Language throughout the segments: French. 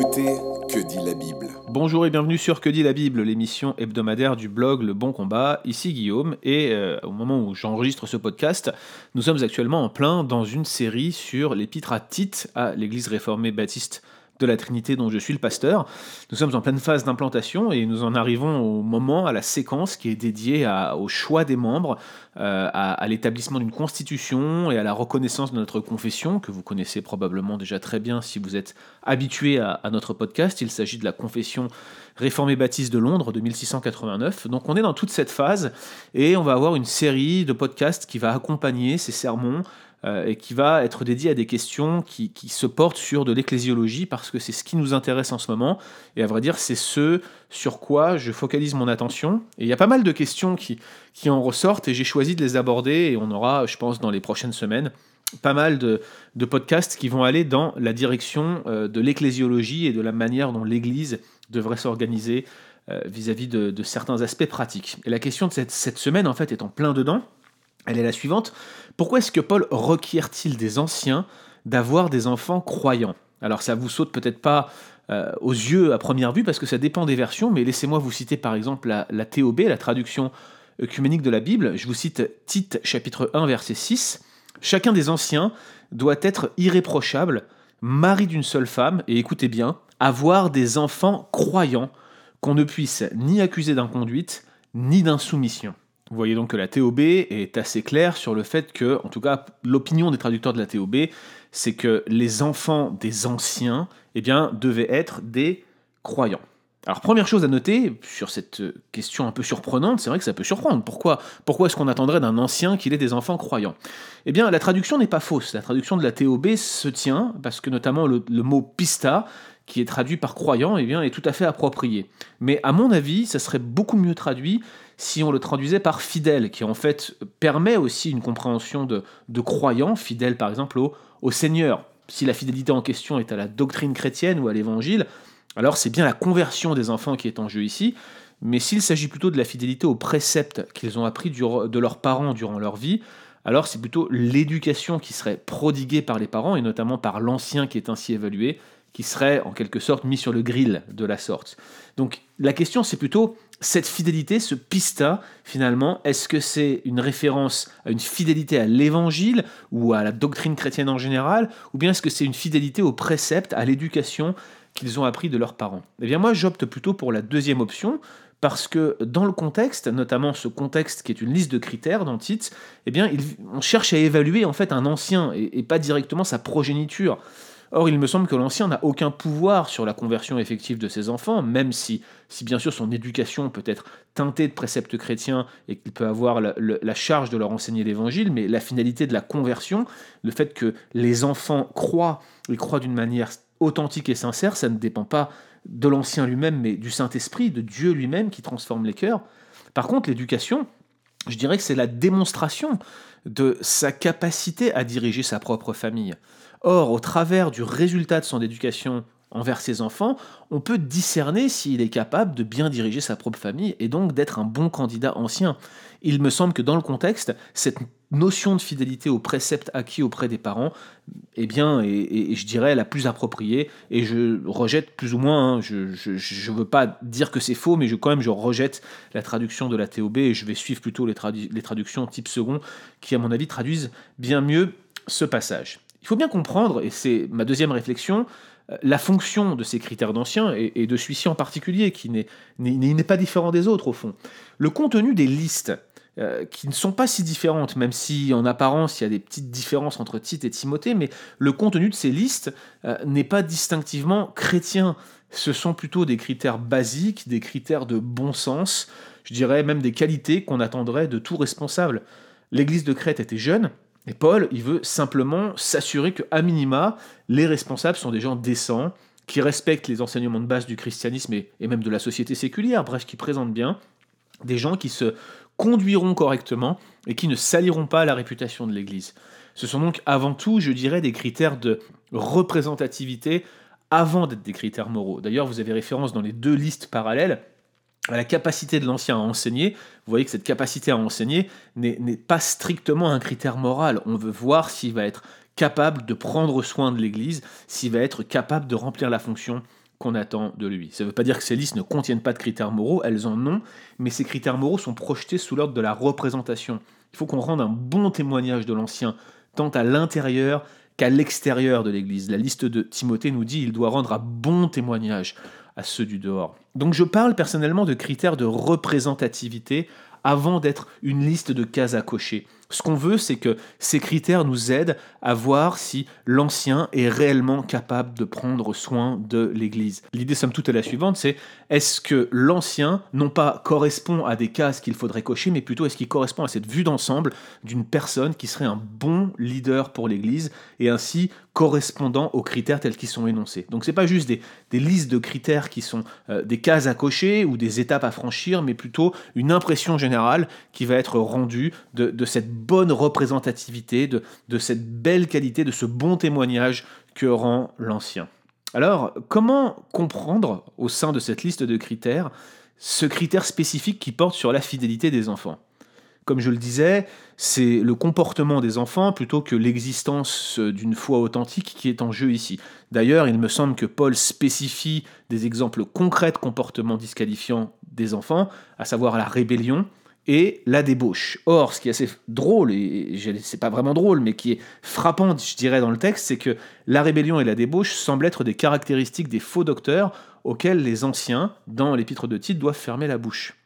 Que dit la Bible Bonjour et bienvenue sur Que dit la Bible, l'émission hebdomadaire du blog Le Bon Combat. Ici Guillaume et euh, au moment où j'enregistre ce podcast, nous sommes actuellement en plein dans une série sur l'épître à Tite à l'église réformée baptiste de la Trinité dont je suis le pasteur. Nous sommes en pleine phase d'implantation et nous en arrivons au moment, à la séquence qui est dédiée au choix des membres, euh, à, l'établissement d'une constitution et à la reconnaissance de notre confession, que vous connaissez probablement déjà très bien si vous êtes habitué à, à notre podcast. Il s'agit de la confession réformée baptiste de Londres de 1689. Donc on est dans toute cette phase et on va avoir une série de podcasts qui va accompagner ces sermons euh, et qui va être dédié à des questions qui, se portent sur de l'ecclésiologie parce que c'est ce qui nous intéresse en ce moment. Et à vrai dire, c'est ce sur quoi je focalise mon attention. Et il y a pas mal de questions qui, qui en ressortent et j'ai choisi de les aborder et on aura, je pense, dans les prochaines semaines, pas mal de, de podcasts qui vont aller dans la direction euh, de l'ecclésiologie et de la manière dont l'Église devrait s'organiser euh, vis-à-vis de, de, certains aspects pratiques. Et la question de cette, cette semaine, en fait, est en plein dedans. Elle est la suivante. Pourquoi est-ce que Paul requiert-il des anciens d'avoir des enfants croyants? Alors ça vous saute peut-être pas euh, aux yeux à première vue parce que ça dépend des versions, mais laissez-moi vous citer par exemple la, la, TOB, la traduction œcuménique de la Bible. Je vous cite Tite chapitre 1 verset 6. Chacun des anciens doit être irréprochable, mari d'une seule femme, et écoutez bien, avoir des enfants croyants qu'on ne puisse ni accuser d'inconduite ni d'insoumission. Vous voyez donc que la TOB est assez claire sur le fait que, en tout cas, l'opinion des traducteurs de la TOB, c'est que les enfants des anciens, eh bien, devaient être des croyants. Alors première chose à noter sur cette question un peu surprenante, c'est vrai que ça peut surprendre. Pourquoi, pourquoi est-ce qu'on attendrait d'un ancien qu'il ait des enfants croyants? Eh bien la traduction n'est pas fausse. La traduction de la TOB se tient parce que notamment le, mot pista, qui est traduit par croyant, eh bien, est tout à fait approprié. Mais à mon avis, ça serait beaucoup mieux traduit si on le traduisait par fidèle, qui en fait permet aussi une compréhension de, de croyant, fidèle par exemple au, au Seigneur. Si la fidélité en question est à la doctrine chrétienne ou à l'évangile, alors c'est bien la conversion des enfants qui est en jeu ici, mais s'il s'agit plutôt de la fidélité aux préceptes qu'ils ont appris de leurs parents durant leur vie, alors c'est plutôt l'éducation qui serait prodiguée par les parents, et notamment par l'ancien qui est ainsi évalué, qui serait en quelque sorte mis sur le grill de la sorte. Donc la question c'est plutôt cette fidélité, ce pista, finalement, est-ce que c'est une référence à une fidélité à l'évangile ou à la doctrine chrétienne en général, ou bien est-ce que c'est une fidélité aux préceptes, à l'éducation qu'ils ont appris de leurs parents? Eh bien moi j'opte plutôt pour la deuxième option, parce que dans le contexte, notamment ce contexte qui est une liste de critères dans Tite, eh bien on cherche à évaluer en fait un ancien et pas directement sa progéniture. Or, il me semble que l'ancien n'a aucun pouvoir sur la conversion effective de ses enfants, même si, bien sûr son éducation peut être teintée de préceptes chrétiens et qu'il peut avoir la, charge de leur enseigner l'évangile, mais la finalité de la conversion, le fait que les enfants croient, et croient d'une manière authentique et sincère, ça ne dépend pas de l'ancien lui-même, mais du Saint-Esprit, de Dieu lui-même qui transforme les cœurs. Par contre, l'éducation, je dirais que c'est la démonstration de sa capacité à diriger sa propre famille. Or, au travers du résultat de son éducation envers ses enfants, on peut discerner s'il est capable de bien diriger sa propre famille et donc d'être un bon candidat ancien. Il me semble que dans le contexte, cette notion de fidélité aux préceptes acquis auprès des parents, eh bien, et, je dirais la plus appropriée, et je rejette plus ou moins, hein, je ne veux pas dire que c'est faux, mais je, quand même je rejette la traduction de la TOB et je vais suivre plutôt les, les traductions type second qui, à mon avis, traduisent bien mieux ce passage. Il faut bien comprendre, et c'est ma deuxième réflexion, euh, la fonction de ces critères d'anciens, et, de celui-ci en particulier, qui n'est pas différent des autres au fond. Le contenu des listes, euh, qui ne sont pas si différentes, même si en apparence il y a des petites différences entre Tite et Timothée, mais le contenu de ces listes euh, n'est pas distinctivement chrétien. Ce sont plutôt des critères basiques, des critères de bon sens, je dirais même des qualités qu'on attendrait de tout responsable. L'Église de Crète était jeune, et Paul, il veut simplement s'assurer que, à minima, les responsables sont des gens décents, qui respectent les enseignements de base du christianisme et, même de la société séculière, bref, qui présentent bien des gens qui se conduiront correctement et qui ne saliront pas la réputation de l'Église. Ce sont donc avant tout, je dirais, des critères de représentativité avant d'être des critères moraux. D'ailleurs, vous avez référence dans les deux listes parallèles la capacité de l'ancien à enseigner, vous voyez que cette capacité à enseigner n'est pas strictement un critère moral. On veut voir s'il va être capable de prendre soin de l'Église, s'il va être capable de remplir la fonction qu'on attend de lui. Ça ne veut pas dire que ces listes ne contiennent pas de critères moraux, elles en ont, mais ces critères moraux sont projetés sous l'ordre de la représentation. Il faut qu'on rende un bon témoignage de l'Ancien, tant à l'intérieur qu'à l'extérieur de l'Église. La liste de Timothée nous dit qu'il doit rendre un bon témoignage à ceux du dehors. Donc je parle personnellement de critères de représentativité avant d'être une liste de cases à cocher. Ce qu'on veut, c'est que ces critères nous aident à voir si l'ancien est réellement capable de prendre soin de l'Église. L'idée, somme toute, est la suivante, c'est est-ce que l'ancien, non pas correspond à des cases qu'il faudrait cocher, mais plutôt est-ce qu'il correspond à cette vue d'ensemble d'une personne qui serait un bon leader pour l'Église et ainsi correspondant aux critères tels qu'ils sont énoncés. Donc c'est pas juste des, listes de critères qui sont euh, des cases à cocher ou des étapes à franchir, mais plutôt une impression générale qui va être rendue de, de cette bonne représentativité, de, de cette belle qualité, de ce bon témoignage que rend l'ancien. Alors, comment comprendre au sein de cette liste de critères ce critère spécifique qui porte sur la fidélité des enfants? Comme je le disais, c'est le comportement des enfants plutôt que l'existence d'une foi authentique qui est en jeu ici. D'ailleurs, il me semble que Paul spécifie des exemples concrets de comportements disqualifiants des enfants, à savoir la rébellion, et la débauche. Or, ce qui est assez drôle, et c'est pas vraiment drôle, mais qui est frappant, je dirais, dans le texte, c'est que la rébellion et la débauche semblent être des caractéristiques des faux docteurs auxquels les anciens, dans l'épître de Tite, doivent fermer la bouche.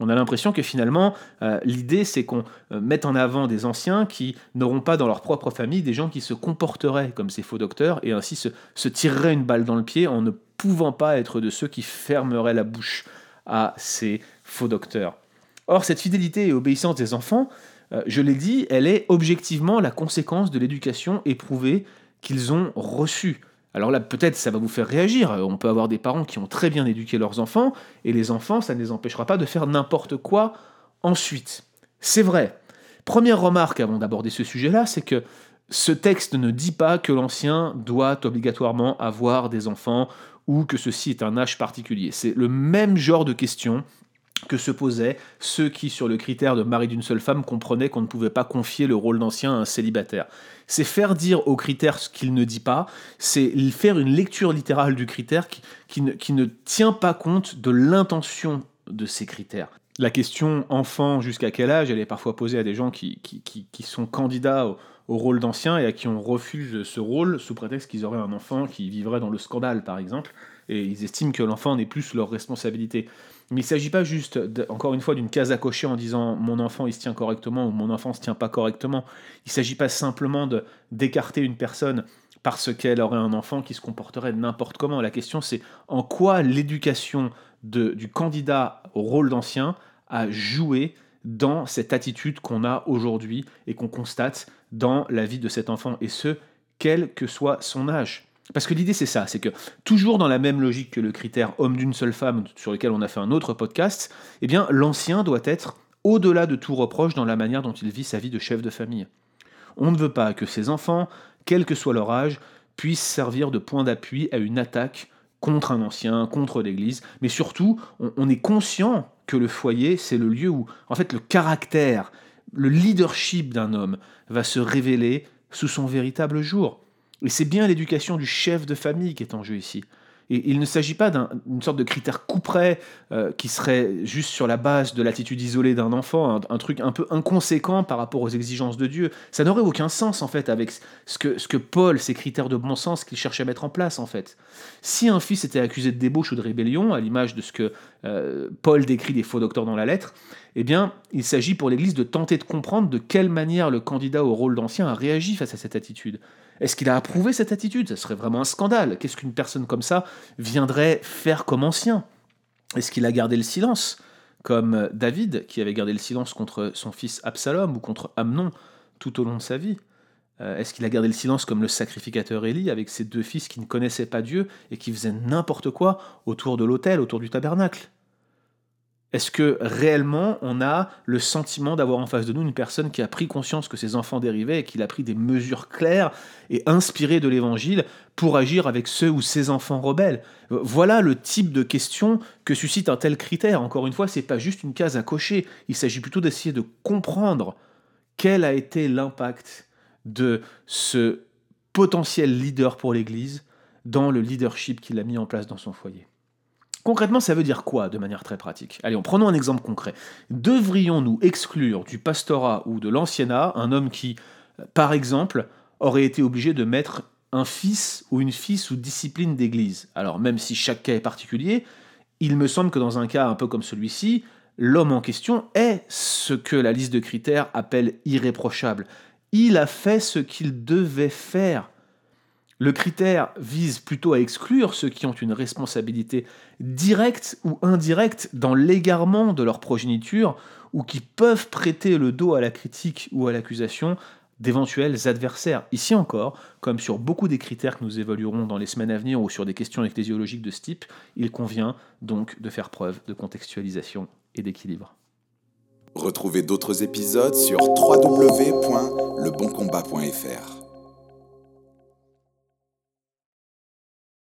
On a l'impression que finalement, euh, l'idée, c'est qu'on euh, mette en avant des anciens qui n'auront pas dans leur propre famille des gens qui se comporteraient comme ces faux docteurs et ainsi se, se tireraient une balle dans le pied en ne pouvant pas être de ceux qui fermeraient la bouche à ces faux docteurs. Or, cette fidélité et obéissance des enfants, euh, je l'ai dit, elle est objectivement la conséquence de l'éducation éprouvée qu'ils ont reçue. Alors là, peut-être ça va vous faire réagir. On peut avoir des parents qui ont très bien éduqué leurs enfants, et les enfants, ça ne les empêchera pas de faire n'importe quoi ensuite. C'est vrai. Première remarque avant d'aborder ce sujet-là, c'est que ce texte ne dit pas que l'ancien doit obligatoirement avoir des enfants ou que ceci est un âge particulier. C'est le même genre de question que se posaient ceux qui, sur le critère de mari d'une seule femme, comprenaient qu'on ne pouvait pas confier le rôle d'ancien à un célibataire. C'est faire dire au critère ce qu'il ne dit pas, c'est faire une lecture littérale du critère qui, ne, tient pas compte de l'intention de ces critères. La question enfant jusqu'à quel âge, elle est parfois posée à des gens qui, sont candidats au, au rôle d'ancien et à qui on refuse ce rôle sous prétexte qu'ils auraient un enfant qui vivrait dans le scandale, par exemple, et ils estiment que l'enfant n'est plus leur responsabilité. Il ne s'agit pas juste, encore une fois, d'une case à cocher en disant mon enfant il se tient correctement ou mon enfant ne se tient pas correctement. Il ne s'agit pas simplement d'écarter une personne parce qu'elle aurait un enfant qui se comporterait n'importe comment. La question c'est en quoi l'éducation du candidat au rôle d'ancien a joué dans cette attitude qu'on a aujourd'hui et qu'on constate dans la vie de cet enfant, et ce, quel que soit son âge. Parce que l'idée c'est ça, c'est que toujours dans la même logique que le critère homme d'une seule femme sur lequel on a fait un autre podcast, eh bien l'ancien doit être au-delà de tout reproche dans la manière dont il vit sa vie de chef de famille. On ne veut pas que ses enfants, quel que soit leur âge, puissent servir de point d'appui à une attaque contre un ancien, contre l'Église, mais surtout on, est conscient que le foyer c'est le lieu où en fait le caractère, le leadership d'un homme va se révéler sous son véritable jour. Et c'est bien l'éducation du chef de famille qui est en jeu ici. Et il ne s'agit pas d'une sorte de critère couperet euh, qui serait juste sur la base de l'attitude isolée d'un enfant, un, truc un peu inconséquent par rapport aux exigences de Dieu. Ça n'aurait aucun sens en fait avec ce que, Paul, ces critères de bon sens qu'il cherche à mettre en place en fait. Si un fils était accusé de débauche ou de rébellion, à l'image de ce que euh, Paul décrit des faux docteurs dans la lettre, eh bien, il s'agit pour l'Église de tenter de comprendre de quelle manière le candidat au rôle d'ancien a réagi face à cette attitude. Est-ce qu'il a approuvé cette attitude? Ce serait vraiment un scandale. Qu'est-ce qu'une personne comme ça viendrait faire comme ancien? Est-ce qu'il a gardé le silence Comme David, qui avait gardé le silence contre son fils Absalom ou contre Amnon tout au long de sa vie? Euh, Est-ce qu'il a gardé le silence comme le sacrificateur Élie avec ses deux fils qui ne connaissaient pas Dieu et qui faisaient n'importe quoi autour de l'autel, autour du tabernacle? Est-ce que réellement on a le sentiment d'avoir en face de nous une personne qui a pris conscience que ses enfants dérivaient et qu'il a pris des mesures claires et inspirées de l'évangile pour agir avec ceux ou ses enfants rebelles? Voilà le type de question que suscite un tel critère. Encore une fois, c'est pas juste une case à cocher. Il s'agit plutôt d'essayer de comprendre quel a été l'impact de ce potentiel leader pour l'Église dans le leadership qu'il a mis en place dans son foyer. Concrètement, ça veut dire quoi de manière très pratique? Allez, prenons un exemple concret. Devrions-nous exclure du pastorat ou de l'anciennat un homme qui, par exemple, aurait été obligé de mettre un fils ou une fille sous discipline d'église? Alors, même si chaque cas est particulier, il me semble que dans un cas un peu comme celui-ci, l'homme en question est ce que la liste de critères appelle irréprochable. Il a fait ce qu'il devait faire. Le critère vise plutôt à exclure ceux qui ont une responsabilité directe ou indirecte dans l'égarement de leur progéniture ou qui peuvent prêter le dos à la critique ou à l'accusation d'éventuels adversaires. Ici encore, comme sur beaucoup des critères que nous évaluerons dans les semaines à venir ou sur des questions ecclésiologiques de ce type, il convient donc de faire preuve de contextualisation et d'équilibre. Retrouvez d'autres épisodes sur www.leboncombat.fr.